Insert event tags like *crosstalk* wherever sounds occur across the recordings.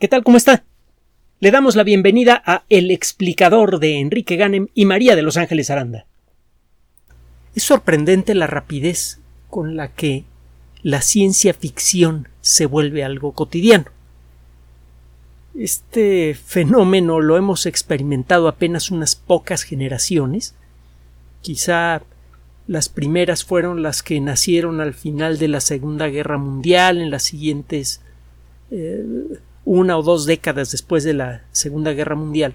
¿Qué tal? ¿Cómo está? Le damos la bienvenida a El explicador de Enrique Ganem y María de Los Ángeles Aranda. Es sorprendente la rapidez con la que la ciencia ficción se vuelve algo cotidiano. Este fenómeno lo hemos experimentado apenas unas pocas generaciones. Quizá las primeras fueron las que nacieron al final de la Segunda Guerra Mundial, en las siguientes eh, una o dos décadas después de la Segunda Guerra Mundial,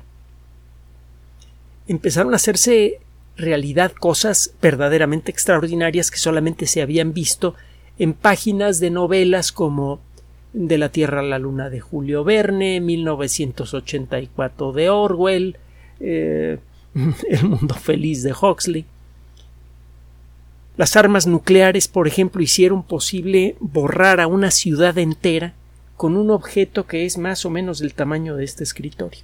empezaron a hacerse realidad cosas verdaderamente extraordinarias que solamente se habían visto en páginas de novelas como De la Tierra a la Luna de Julio Verne, 1984 de Orwell, eh, *laughs* El Mundo Feliz de Huxley. Las armas nucleares, por ejemplo, hicieron posible borrar a una ciudad entera con un objeto que es más o menos del tamaño de este escritorio.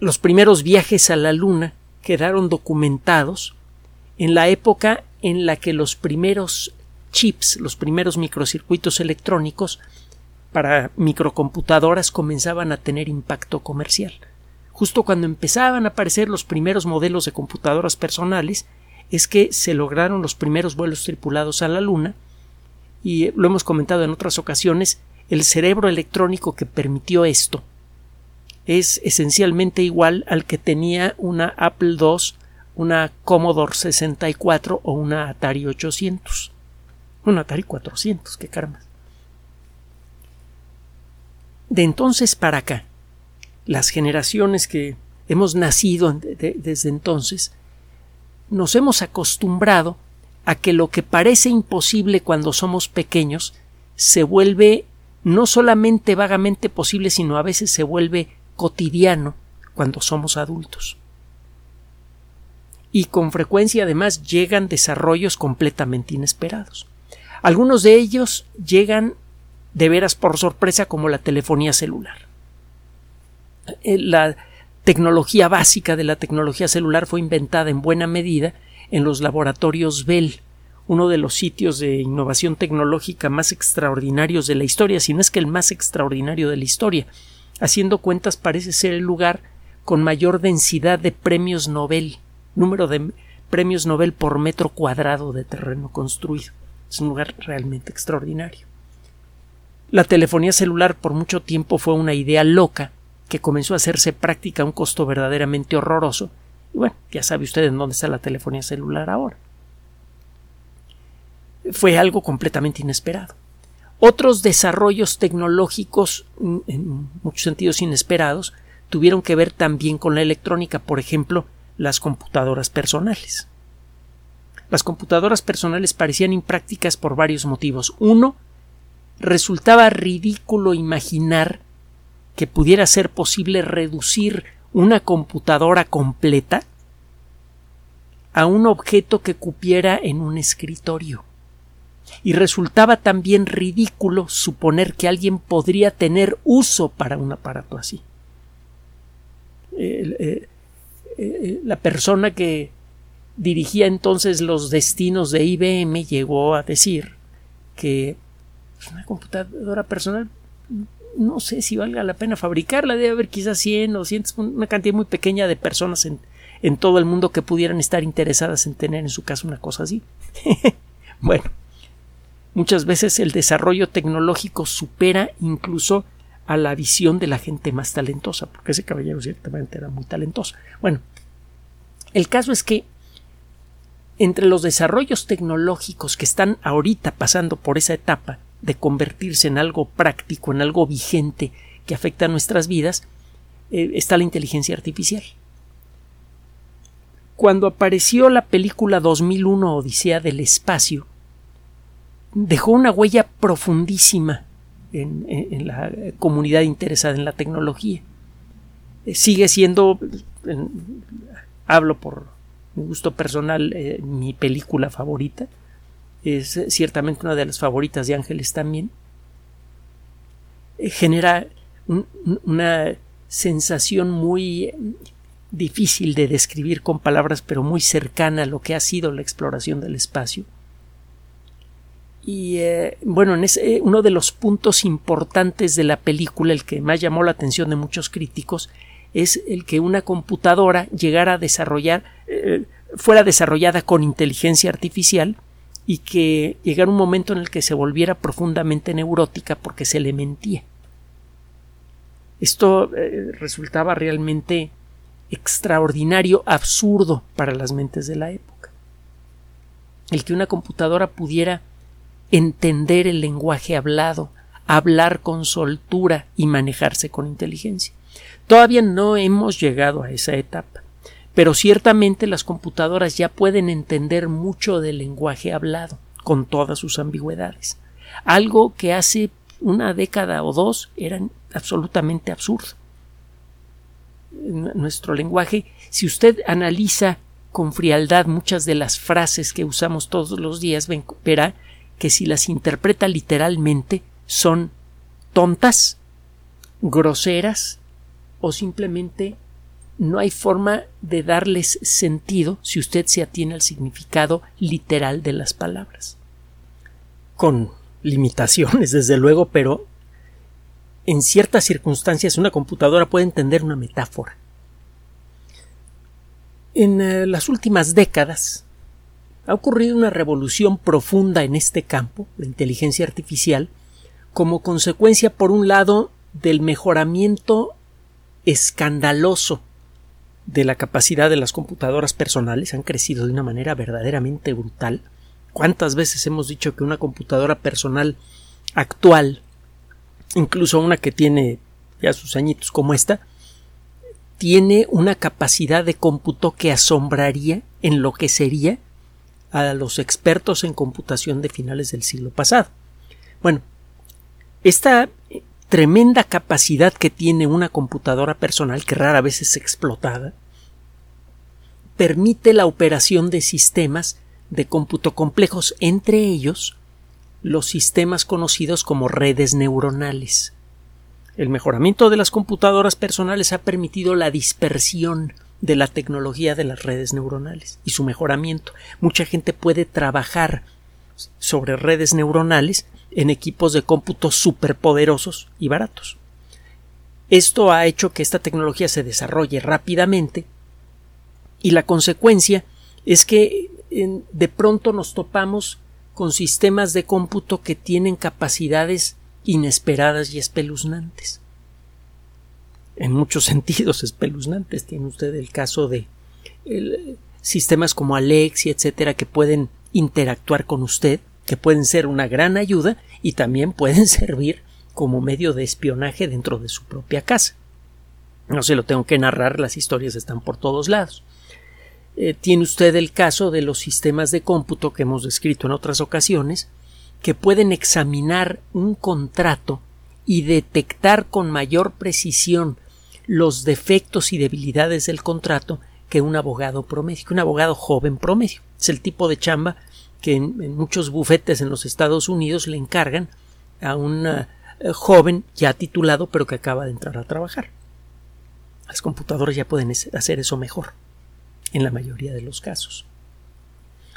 Los primeros viajes a la Luna quedaron documentados en la época en la que los primeros chips, los primeros microcircuitos electrónicos para microcomputadoras comenzaban a tener impacto comercial. Justo cuando empezaban a aparecer los primeros modelos de computadoras personales, es que se lograron los primeros vuelos tripulados a la Luna y lo hemos comentado en otras ocasiones, el cerebro electrónico que permitió esto es esencialmente igual al que tenía una Apple II, una Commodore 64 o una Atari 800. Un Atari 400, qué caramba. De entonces para acá, las generaciones que hemos nacido desde entonces, nos hemos acostumbrado a que lo que parece imposible cuando somos pequeños se vuelve no solamente vagamente posible, sino a veces se vuelve cotidiano cuando somos adultos. Y con frecuencia además llegan desarrollos completamente inesperados. Algunos de ellos llegan de veras por sorpresa como la telefonía celular. Eh, la tecnología básica de la tecnología celular fue inventada en buena medida en los laboratorios Bell, uno de los sitios de innovación tecnológica más extraordinarios de la historia, si no es que el más extraordinario de la historia. Haciendo cuentas parece ser el lugar con mayor densidad de premios Nobel, número de premios Nobel por metro cuadrado de terreno construido. Es un lugar realmente extraordinario. La telefonía celular por mucho tiempo fue una idea loca que comenzó a hacerse práctica a un costo verdaderamente horroroso y bueno, ya sabe usted en dónde está la telefonía celular ahora. Fue algo completamente inesperado. Otros desarrollos tecnológicos, mm, en muchos sentidos inesperados, tuvieron que ver también con la electrónica, por ejemplo, las computadoras personales. Las computadoras personales parecían imprácticas por varios motivos. Uno, resultaba ridículo imaginar que pudiera ser posible reducir una computadora completa a un objeto que cupiera en un escritorio. Y resultaba también ridículo suponer que alguien podría tener uso para un aparato así. Eh, eh, la persona que dirigía entonces los destinos de IBM llegó a decir que una computadora personal no sé si valga la pena fabricarla, debe haber quizás 100 o 100, una cantidad muy pequeña de personas en, en todo el mundo que pudieran estar interesadas en tener en su casa una cosa así. *laughs* bueno, muchas veces el desarrollo tecnológico supera incluso a la visión de la gente más talentosa, porque ese caballero ciertamente era muy talentoso. Bueno, el caso es que entre los desarrollos tecnológicos que están ahorita pasando por esa etapa, de convertirse en algo práctico, en algo vigente que afecta a nuestras vidas, eh, está la inteligencia artificial. Cuando apareció la película 2001 Odisea del Espacio, dejó una huella profundísima en, la comunidad interesada en la tecnología. Eh, sigue siendo, hablo por mi gusto personal, eh, mi película favorita es ciertamente una de las favoritas de Ángeles también, eh, genera una sensación muy difícil de describir con palabras, pero muy cercana a lo que ha sido la exploración del espacio. Y eh, bueno, uno de los puntos importantes de la película, el que más llamó la atención de muchos críticos, es el que una computadora llegara a desarrollar, eh, fuera desarrollada con inteligencia artificial y que llegara un momento en el que se volviera profundamente neurótica porque se le mentía. Esto eh, resultaba realmente extraordinario, absurdo para las mentes de la época. El que una computadora pudiera entender el lenguaje hablado, hablar con soltura y manejarse con inteligencia. Todavía no hemos llegado a esa etapa, pero ciertamente las computadoras ya pueden entender mucho del lenguaje hablado, con todas sus ambigüedades, algo que hace una década o dos era absolutamente absurdo. Nuestro lenguaje, si usted analiza con frialdad muchas de las frases que usamos todos los días, verá que si las interpreta literalmente son tontas, groseras o simplemente no hay forma de darles sentido si usted se atiene al significado literal de las palabras. Con limitaciones, *laughs* desde luego, pero en ciertas circunstancias una computadora puede entender una metáfora. En eh, las últimas décadas ha ocurrido una revolución profunda en este campo, la inteligencia artificial, como consecuencia, por un lado, del mejoramiento escandaloso de la capacidad de las computadoras personales han crecido de una manera verdaderamente brutal. ¿Cuántas veces hemos dicho que una computadora personal actual, incluso una que tiene ya sus añitos como esta, tiene una capacidad de cómputo que asombraría, enloquecería a los expertos en computación de finales del siglo pasado. Bueno, esta tremenda capacidad que tiene una computadora personal, que rara vez es explotada, permite la operación de sistemas de cómputo complejos, entre ellos los sistemas conocidos como redes neuronales. El mejoramiento de las computadoras personales ha permitido la dispersión de la tecnología de las redes neuronales y su mejoramiento. Mucha gente puede trabajar sobre redes neuronales en equipos de cómputo superpoderosos y baratos. Esto ha hecho que esta tecnología se desarrolle rápidamente y la consecuencia es que de pronto nos topamos con sistemas de cómputo que tienen capacidades inesperadas y espeluznantes. En muchos *laughs* sentidos espeluznantes. Tiene usted el caso de sistemas como Alexia, etcétera, que pueden interactuar con usted que pueden ser una gran ayuda y también pueden *laughs* servir como medio de espionaje dentro de su propia casa. No se lo tengo que narrar, las historias están por todos lados. Eh, tiene usted el caso de los sistemas de cómputo que hemos descrito en otras ocasiones, que pueden examinar un contrato y detectar con mayor precisión los defectos y debilidades del contrato que un abogado promedio, que un abogado joven promedio. Es el tipo de chamba que en, muchos bufetes en los Estados Unidos le encargan a un eh, joven ya titulado pero que acaba de entrar a trabajar. Las computadoras ya pueden hacer eso mejor en la mayoría de los casos.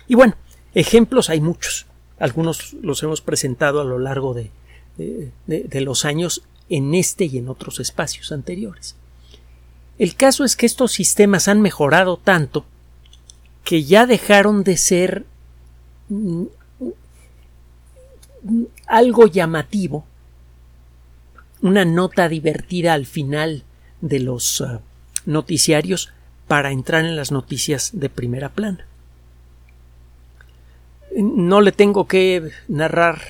Y bueno, ejemplos hay muchos. Algunos los hemos presentado a lo largo de, de, los años en este y en otros espacios anteriores. El caso es que estos sistemas han mejorado tanto que ya dejaron de ser algo llamativo, una nota divertida al final de los uh, noticiarios para entrar en las noticias de primera plana. No le tengo que narrar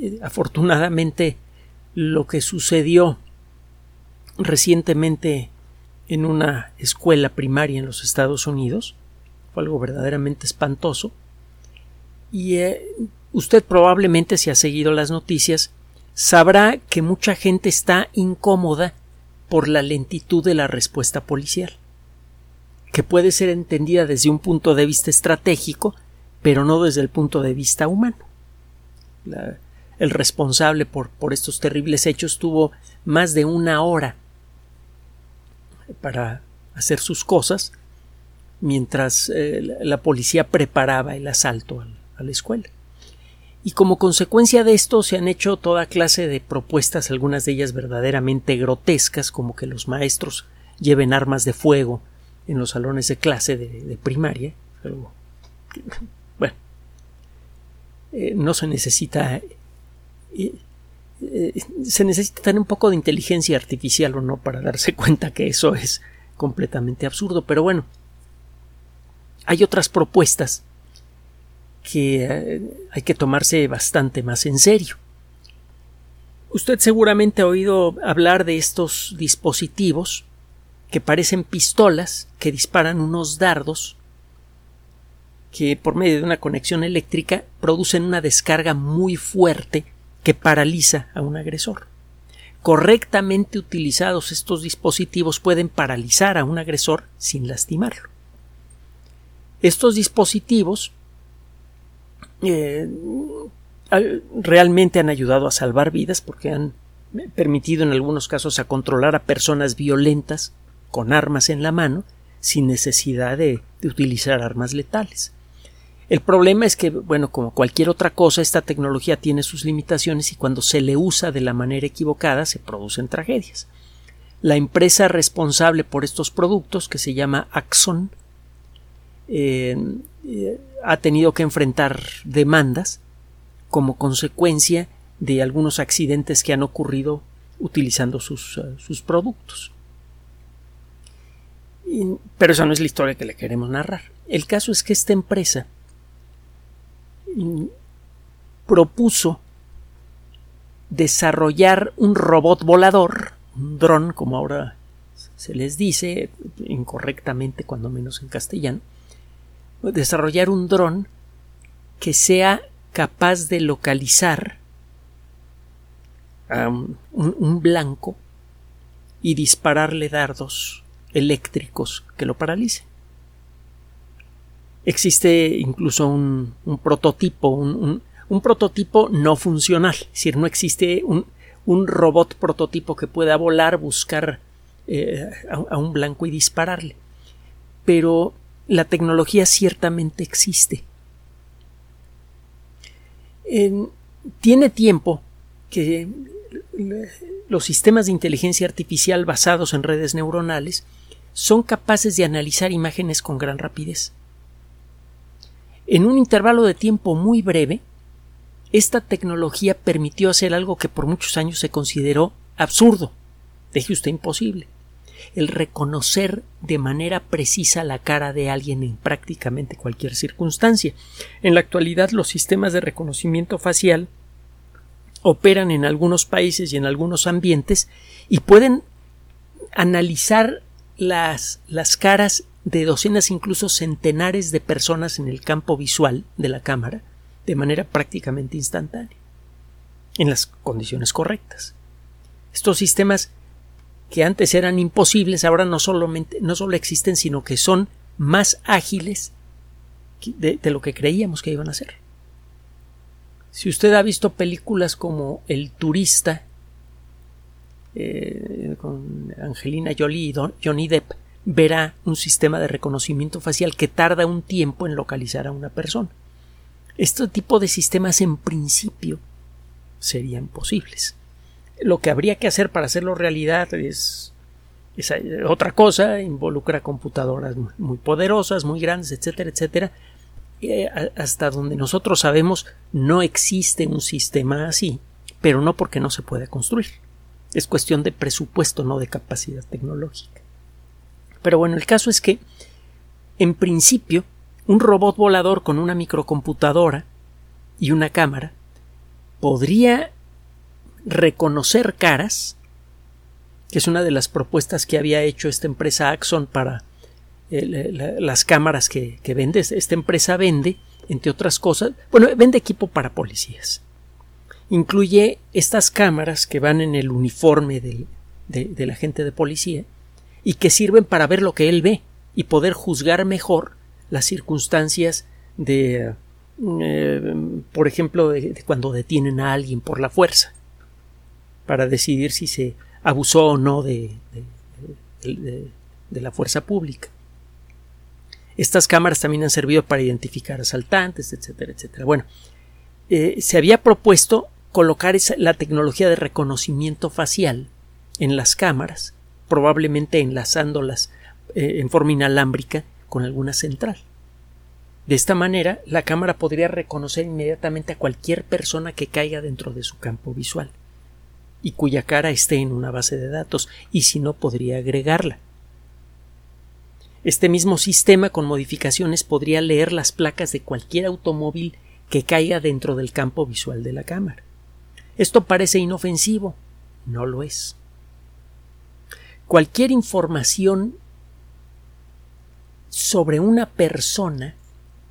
eh, afortunadamente lo que sucedió recientemente en una escuela primaria en los Estados Unidos. Fue algo verdaderamente espantoso. Y eh, usted probablemente, si ha seguido las noticias, sabrá que mucha gente está incómoda por la lentitud de la respuesta policial, que puede ser entendida desde un punto de vista estratégico, pero no desde el punto de vista humano. el responsable por, por estos terribles hechos tuvo más de una hora para hacer sus cosas mientras eh, la policía preparaba el asalto al, a la escuela. Y como consecuencia de esto se han hecho toda clase de propuestas, algunas de ellas verdaderamente grotescas, como que los maestros lleven armas de fuego en los salones de clase de, primaria. bueno, eh, no se necesita. Eh, eh, se necesita tener un poco de inteligencia artificial o no para darse *laughs* cuenta que eso es completamente absurdo. Pero bueno, hay otras propuestas que eh, hay que tomarse bastante más en serio. Usted seguramente ha oído hablar de estos dispositivos que parecen pistolas que disparan unos dardos que por medio de una conexión eléctrica producen una descarga muy fuerte que paraliza a un agresor. Correctamente utilizados estos dispositivos pueden paralizar a un agresor sin lastimarlo. Estos dispositivos eh, realmente han ayudado a salvar vidas porque han permitido en algunos casos a controlar a personas violentas con armas en la mano sin necesidad de, utilizar armas letales. El problema es que, bueno, como cualquier otra cosa, esta tecnología tiene sus limitaciones y cuando se le usa de la manera equivocada se producen tragedias. La empresa responsable por estos productos, que se llama Axon, eh, eh, ha tenido que enfrentar demandas como consecuencia de algunos accidentes que han ocurrido utilizando sus, eh, sus productos. pero esa no es la historia que le queremos narrar. El caso es que esta empresa mm, propuso desarrollar un robot volador, un dron, como ahora se les dice incorrectamente, cuando menos en castellano, desarrollar un dron que sea capaz de localizar a un, blanco y dispararle dardos eléctricos que lo paralicen. Existe incluso un, prototipo, un, prototipo no funcional, es decir, no existe un, robot prototipo que pueda volar, buscar eh, a, un blanco y dispararle. Pero la tecnología ciertamente existe. tiene tiempo que los sistemas de inteligencia artificial basados en redes neuronales son capaces de analizar imágenes con gran rapidez. En un intervalo de tiempo muy breve, esta tecnología permitió hacer algo que por muchos años se consideró absurdo, deje usted imposible el reconocer de manera precisa la cara de alguien en prácticamente cualquier circunstancia. En la actualidad los sistemas de reconocimiento facial operan en algunos países y en algunos ambientes y pueden analizar las, las caras de docenas, incluso centenares de personas en el campo visual de la cámara de manera prácticamente instantánea, en las condiciones correctas. Estos sistemas que antes eran imposibles, ahora no, solamente, no solo existen, sino que son más ágiles de, lo que creíamos que iban a ser. Si usted ha visto películas como El turista, eh, con Angelina Jolie y Johnny Depp, verá un sistema de reconocimiento facial que tarda un tiempo en localizar a una persona. Este tipo de sistemas en principio serían posibles lo que habría que hacer para hacerlo realidad es, otra cosa, involucra computadoras muy poderosas, muy grandes, etcétera, etcétera. Eh, hasta donde nosotros sabemos no existe un sistema así, pero no porque no se pueda construir. Es cuestión de presupuesto, no de capacidad tecnológica. Pero bueno, el caso es que, en principio, un robot volador con una microcomputadora y una cámara podría reconocer caras, que es una de las propuestas que había hecho esta empresa Axon para eh, las cámaras que, vende. Esta empresa vende, entre otras cosas, bueno, vende equipo para policías. Incluye estas cámaras que van en el uniforme del, de, la gente de policía y que sirven para ver lo que él ve y poder juzgar mejor las circunstancias de, eh, por ejemplo, de, cuando detienen a alguien por la fuerza para decidir si se abusó o no de, la fuerza pública. Estas cámaras también han servido para identificar asaltantes, etcétera, etcétera. Bueno, eh, se había propuesto colocar la tecnología de reconocimiento facial en las cámaras, probablemente enlazándolas eh, en forma inalámbrica con alguna central. De esta manera, la cámara podría reconocer inmediatamente a cualquier persona que caiga dentro de su campo visual y cuya cara esté en una base de datos, y si no, podría agregarla. Este mismo sistema con modificaciones podría leer las placas de cualquier automóvil que caiga dentro del campo visual de la cámara. Esto parece inofensivo, no lo es. Cualquier información sobre una persona,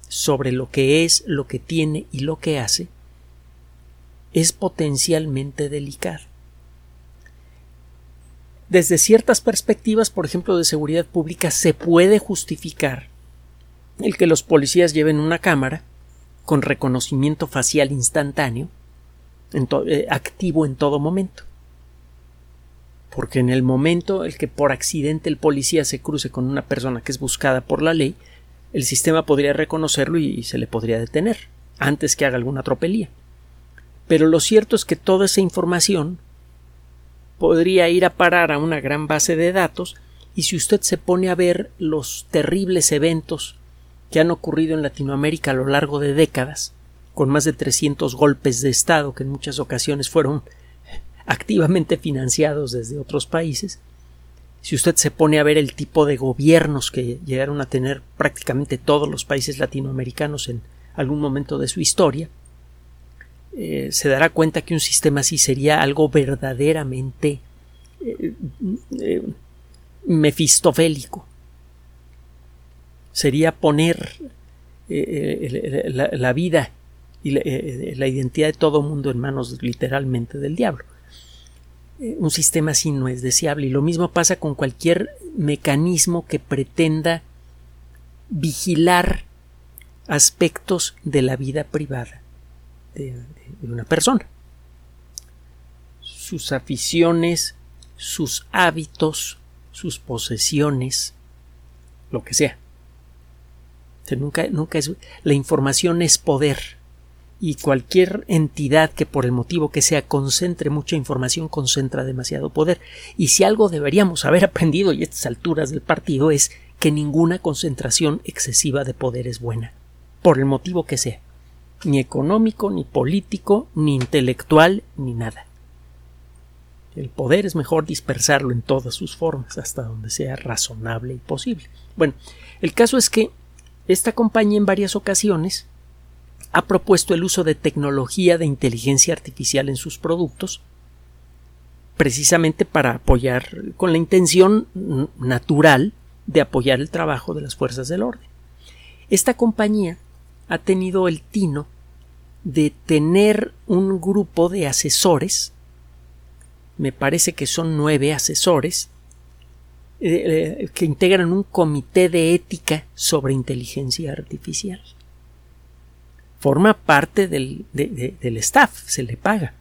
sobre lo que es, lo que tiene y lo que hace, es potencialmente delicado. Desde ciertas perspectivas, por ejemplo, de seguridad pública, se puede justificar el que los policías lleven una cámara con reconocimiento facial instantáneo eh, activo en todo momento. Porque en el momento el que por accidente el policía se cruce con una persona que es buscada por la ley, el sistema podría reconocerlo y, se le podría detener antes que haga alguna tropelía. Pero lo cierto es que toda esa información podría ir a parar a una gran base de datos y si usted se pone a ver los terribles eventos que han ocurrido en Latinoamérica a lo largo de décadas, con más de 300 golpes de Estado que en muchas ocasiones fueron activamente financiados desde otros países, si usted se pone a ver el tipo de gobiernos que llegaron a tener prácticamente todos los países latinoamericanos en algún momento de su historia, eh, se dará cuenta que un sistema así sería algo verdaderamente eh, eh, mefistofélico. Sería poner la, vida y la, identidad de todo mundo en manos literalmente del diablo. Un sistema así no es deseable y lo mismo pasa con cualquier mecanismo que pretenda vigilar aspectos de la vida privada una persona. Sus aficiones, sus hábitos, sus posesiones, lo que sea. nunca, nunca es, la información es poder y cualquier entidad que por el motivo que sea concentre mucha información concentra demasiado poder. Y si algo deberíamos haber *laughs* aprendido y a estas alturas del partido es que ninguna concentración excesiva de poder es buena, por el motivo que sea, ni económico, ni político, ni intelectual, ni nada. El poder es mejor dispersarlo en todas sus formas, hasta donde sea razonable y posible. Bueno, el caso es que esta compañía en varias ocasiones ha propuesto el uso de tecnología de inteligencia artificial en sus productos, precisamente para apoyar, con la intención natural de apoyar el trabajo de las fuerzas del orden. Esta compañía ha tenido el tino de tener un grupo de asesores, me parece que son nueve asesores, eh, eh, que integran un comité de ética sobre inteligencia artificial forma parte del, del staff, se le paga.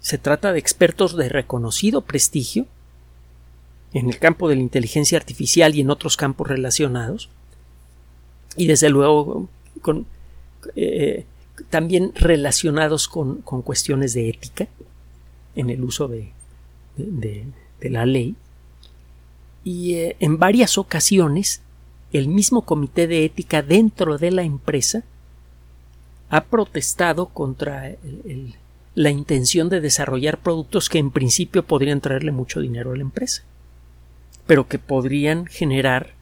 Se trata de expertos de reconocido prestigio en el campo de la inteligencia artificial y en otros campos relacionados, y desde luego eh, también relacionados con, cuestiones de ética en el uso de, de, la ley. Y eh, en varias ocasiones el mismo comité de ética dentro de la empresa ha protestado contra la intención de desarrollar productos que en principio podrían traerle mucho dinero a la empresa, pero que podrían generar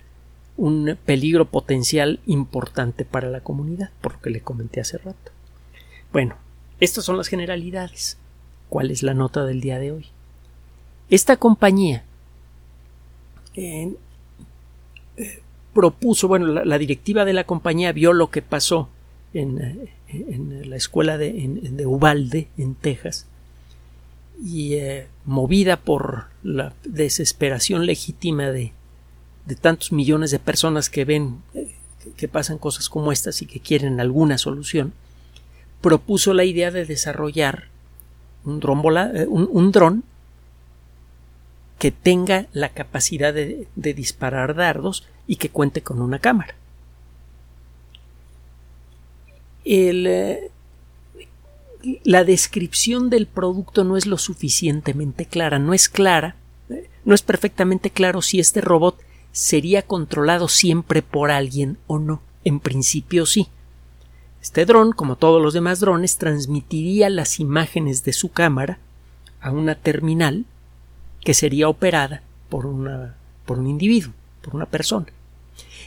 un peligro potencial importante para la comunidad, por lo que le comenté hace rato. Bueno, estas son las generalidades. ¿Cuál es la nota del día de hoy? Esta compañía eh, eh, propuso, bueno, la, directiva de la compañía vio lo que pasó en, la escuela de, de, Ubalde, en Texas, y eh, movida por la desesperación legítima de, de, tantos millones de personas que ven eh, que pasan cosas como estas y que quieren alguna solución, propuso la idea de desarrollar un dron, eh, un, dron que tenga la capacidad de disparar dardos y que cuente con una cámara. El, eh, la descripción del producto no es lo suficientemente clara, no es clara, no es perfectamente claro si este robot sería controlado siempre por alguien o no. En principio sí. Este dron, como todos los demás drones, transmitiría las imágenes de su cámara a una terminal que sería operada por, una, por un individuo, por una persona.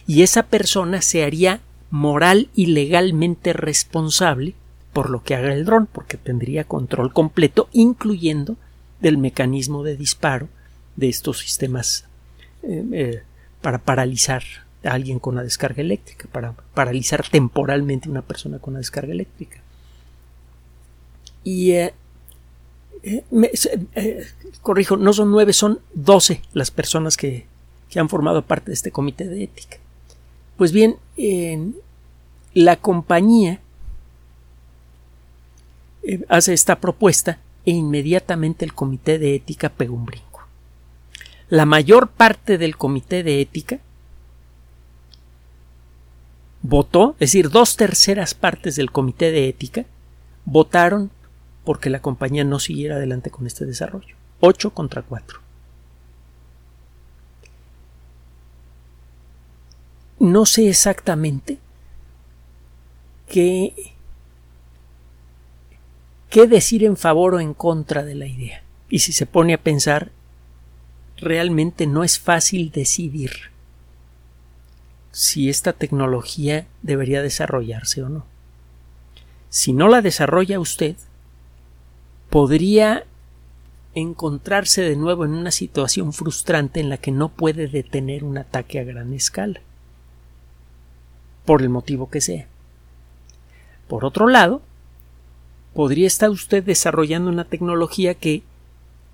Y esa persona se haría moral y legalmente responsable por lo que haga el dron, porque tendría control completo, incluyendo del mecanismo de disparo de estos sistemas eh, eh, para paralizar a alguien con una descarga eléctrica, para paralizar temporalmente a una persona con una descarga eléctrica. Y eh, corrijo, no son nueve, son doce las personas que, que, han formado parte de este comité de ética. Pues bien, la compañía eh, hace esta propuesta e inmediatamente el comité de ética pegó. La mayor parte del comité de ética votó, es decir, dos terceras partes del comité de ética votaron porque la compañía no siguiera adelante con este desarrollo. Ocho contra cuatro. No sé exactamente qué qué decir en favor o en contra de la idea. Y si se pone a pensar, realmente no es fácil decidir si esta tecnología debería desarrollarse o no. Si no la desarrolla usted, podría encontrarse de nuevo en una situación frustrante en la que no puede detener un ataque a gran escala, por el motivo que sea. Por otro lado, podría estar usted desarrollando una tecnología que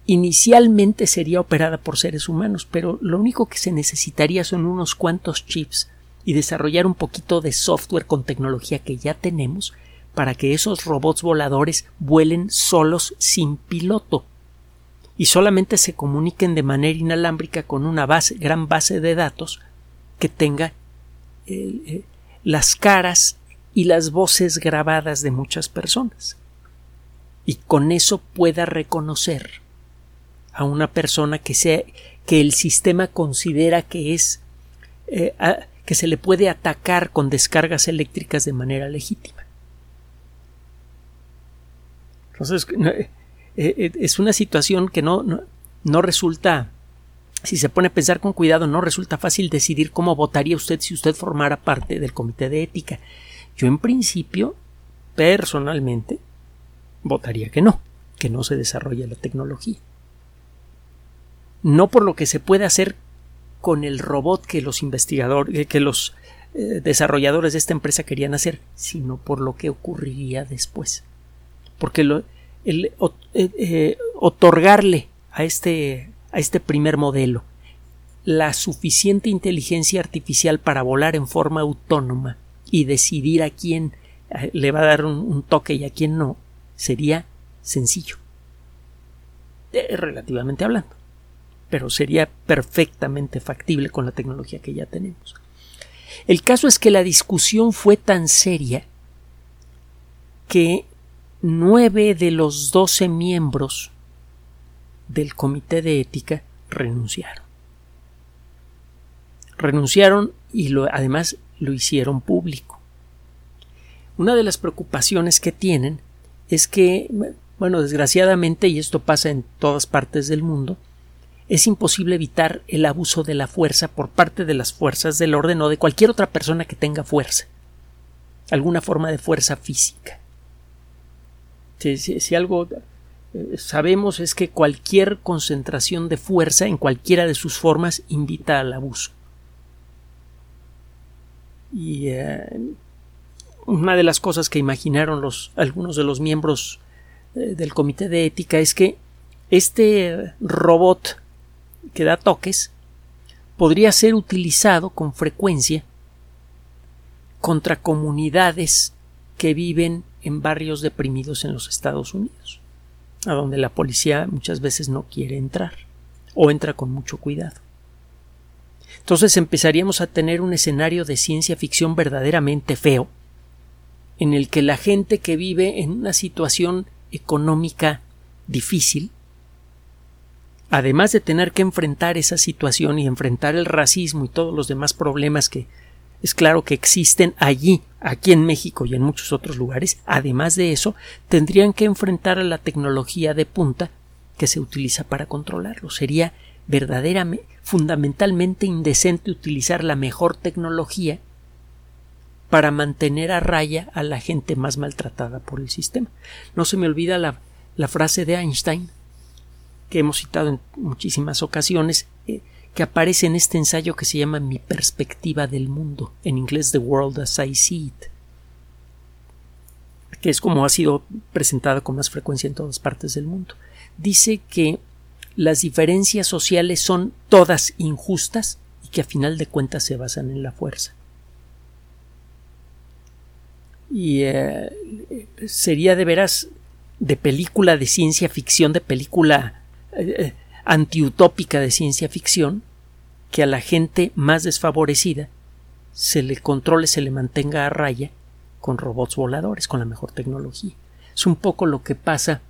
inicialmente sería operada por seres humanos, pero lo único que se necesitaría son unos cuantos chips y desarrollar un poquito de software con tecnología que ya tenemos para que esos robots voladores vuelen solos sin piloto y solamente se comuniquen de manera inalámbrica con una base, gran base de datos que tenga eh, eh, las caras y las voces grabadas de muchas personas. Y con eso pueda reconocer a una persona que sea que el sistema considera que es eh, que se le puede atacar con descargas eléctricas de manera legítima. Entonces eh, eh, es una situación que no, no, no resulta si se pone a pensar con cuidado, no resulta fácil decidir cómo votaría usted si usted formara parte del comité de ética. Yo en principio, personalmente, votaría que no, que no se desarrolle la tecnología. No por lo que se puede hacer con el robot que los investigadores, eh, que los eh, desarrolladores de esta empresa querían hacer, sino por lo que ocurriría después. Porque eh, otorgarle a este, a este primer modelo la suficiente inteligencia artificial para volar en forma autónoma y decidir a quién le va a dar un toque y a quién no, sería sencillo. Relativamente hablando. Pero sería perfectamente factible con la tecnología que ya tenemos. El caso es que la discusión fue tan seria que nueve de los doce miembros del comité de ética renunciaron. Renunciaron y lo, además lo hicieron público. Una de las preocupaciones que tienen es que, bueno, desgraciadamente, y esto pasa en todas partes del mundo, es imposible evitar el abuso de la fuerza por parte de las fuerzas del orden o de cualquier otra persona que tenga fuerza, alguna forma de fuerza física. Si, algo eh, sabemos es que cualquier concentración de fuerza en cualquiera de sus formas invita al abuso. Y eh, una de las cosas que imaginaron los, algunos de los miembros eh, del comité de ética es que este robot que da toques podría ser utilizado con frecuencia contra comunidades que viven en barrios deprimidos en los Estados Unidos, a donde la policía muchas veces no quiere entrar o entra con mucho cuidado. Entonces empezaríamos a tener un escenario de ciencia ficción verdaderamente feo, en el que la gente que vive en una situación económica difícil, además de tener que enfrentar esa situación y enfrentar el racismo y todos los demás problemas que es claro que existen allí, aquí en México y en muchos otros lugares, además de eso, tendrían que enfrentar a la tecnología de punta que se utiliza para controlarlo. Sería verdaderamente, fundamentalmente indecente utilizar la mejor tecnología para mantener a raya a la gente más maltratada por el sistema. No se me olvida la, frase de Einstein, que hemos citado en muchísimas ocasiones, eh, que aparece en este ensayo que se llama Mi perspectiva del mundo, en inglés The World as I See It, que es como ha sido presentada con más frecuencia en todas partes del mundo. Dice que las diferencias sociales son todas injustas y que a final de cuentas se basan en la fuerza y eh, sería de veras de película de ciencia ficción, de película eh, eh, antiutópica de ciencia ficción, que a la gente más desfavorecida se le controle, se le mantenga a raya con robots voladores, con la mejor tecnología. Es un poco lo que pasa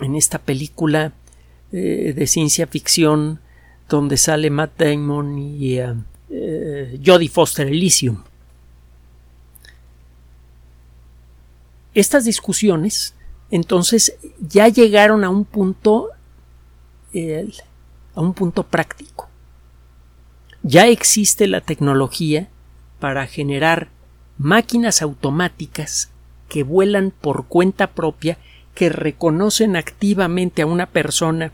en esta película de ciencia ficción donde sale Matt Damon y Jodie Foster Elysium estas discusiones entonces ya llegaron a un punto a un punto práctico. Ya existe la tecnología para generar máquinas automáticas que vuelan por cuenta propia, que reconocen activamente a una persona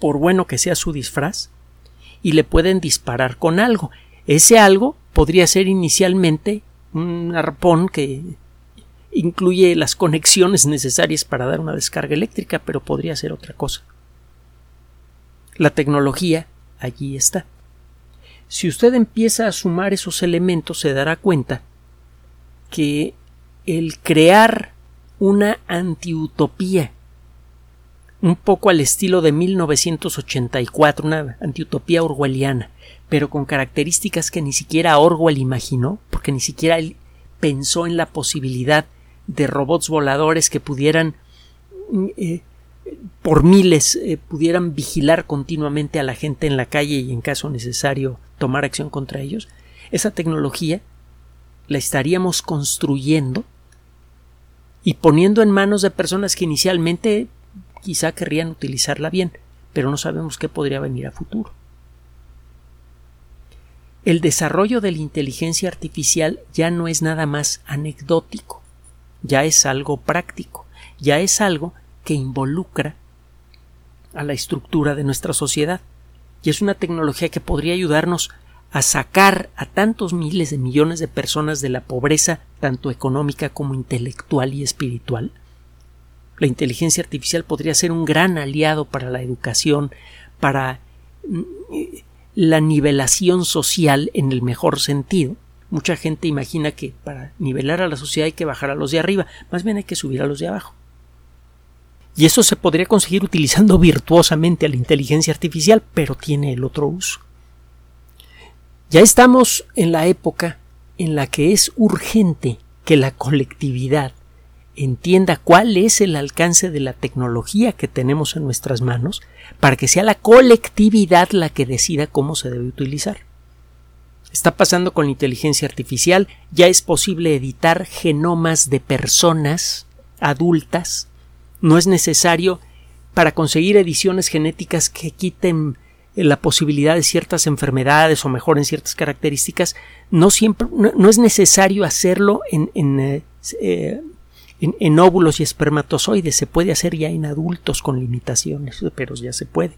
por bueno que sea su disfraz y le pueden disparar con algo. Ese algo podría ser inicialmente un arpón que incluye las conexiones necesarias para dar una descarga eléctrica, pero podría ser otra cosa. La tecnología allí está. Si usted empieza a sumar esos elementos, se dará cuenta que el crear una antiutopía, un poco al estilo de 1984, una antiutopía orwelliana, pero con características que ni siquiera Orwell imaginó, porque ni siquiera él pensó en la posibilidad de robots voladores que pudieran eh, por miles eh, pudieran vigilar continuamente a la gente en la calle y en caso necesario tomar acción contra ellos, esa tecnología la estaríamos construyendo y poniendo en manos de personas que inicialmente quizá querrían utilizarla bien, pero no sabemos qué podría venir a futuro. El desarrollo de la inteligencia artificial ya no es nada más anecdótico ya es algo práctico, ya es algo que involucra a la estructura de nuestra sociedad y es una tecnología que podría ayudarnos a sacar a tantos miles de millones de personas de la pobreza tanto económica como intelectual y espiritual. La inteligencia artificial podría ser un gran aliado para la educación, para mm, la nivelación social en el mejor sentido, Mucha gente imagina que para nivelar a la sociedad hay que bajar a los de arriba, más bien hay que subir a los de abajo. Y eso se podría conseguir utilizando virtuosamente a la inteligencia artificial, pero tiene el otro uso. Ya estamos en la época en la que es urgente que la colectividad entienda cuál es el alcance de la tecnología que tenemos en nuestras manos para que sea la colectividad la que decida cómo se debe utilizar. Está pasando con la inteligencia artificial, ya es posible editar genomas de personas adultas. No es necesario para conseguir ediciones genéticas que quiten eh, la posibilidad de ciertas enfermedades o mejoren ciertas características, no siempre, no, es necesario hacerlo en, eh, eh, en, en, óvulos y espermatozoides, se puede hacer ya en adultos con limitaciones, pero ya se puede.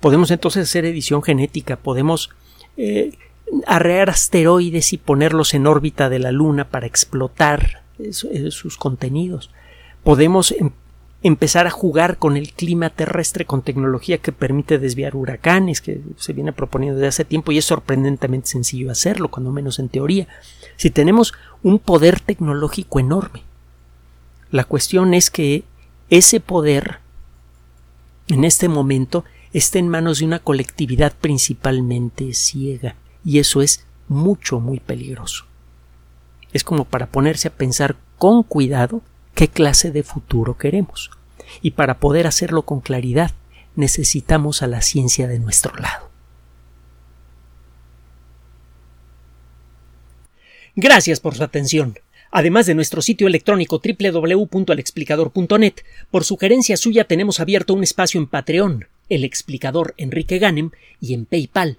Podemos entonces hacer edición genética, podemos arrear asteroides y ponerlos en órbita de la Luna para explotar sus contenidos. Podemos em, empezar a jugar con el clima terrestre con tecnología que permite desviar huracanes, que se viene proponiendo desde hace tiempo y es sorprendentemente sencillo hacerlo, cuando menos en teoría. Si tenemos un poder tecnológico enorme, la cuestión es que ese poder en este momento está en manos de una colectividad principalmente ciega y eso es mucho, muy peligroso. es como para ponerse a pensar con cuidado qué clase de futuro queremos. Y para poder hacerlo con claridad necesitamos a la ciencia de nuestro lado. Gracias por su atención. Además de nuestro sitio electrónico www.alexplicador.net, por sugerencia suya tenemos abierto un espacio en Patreon, el explicador Enrique Ganem, y en PayPal,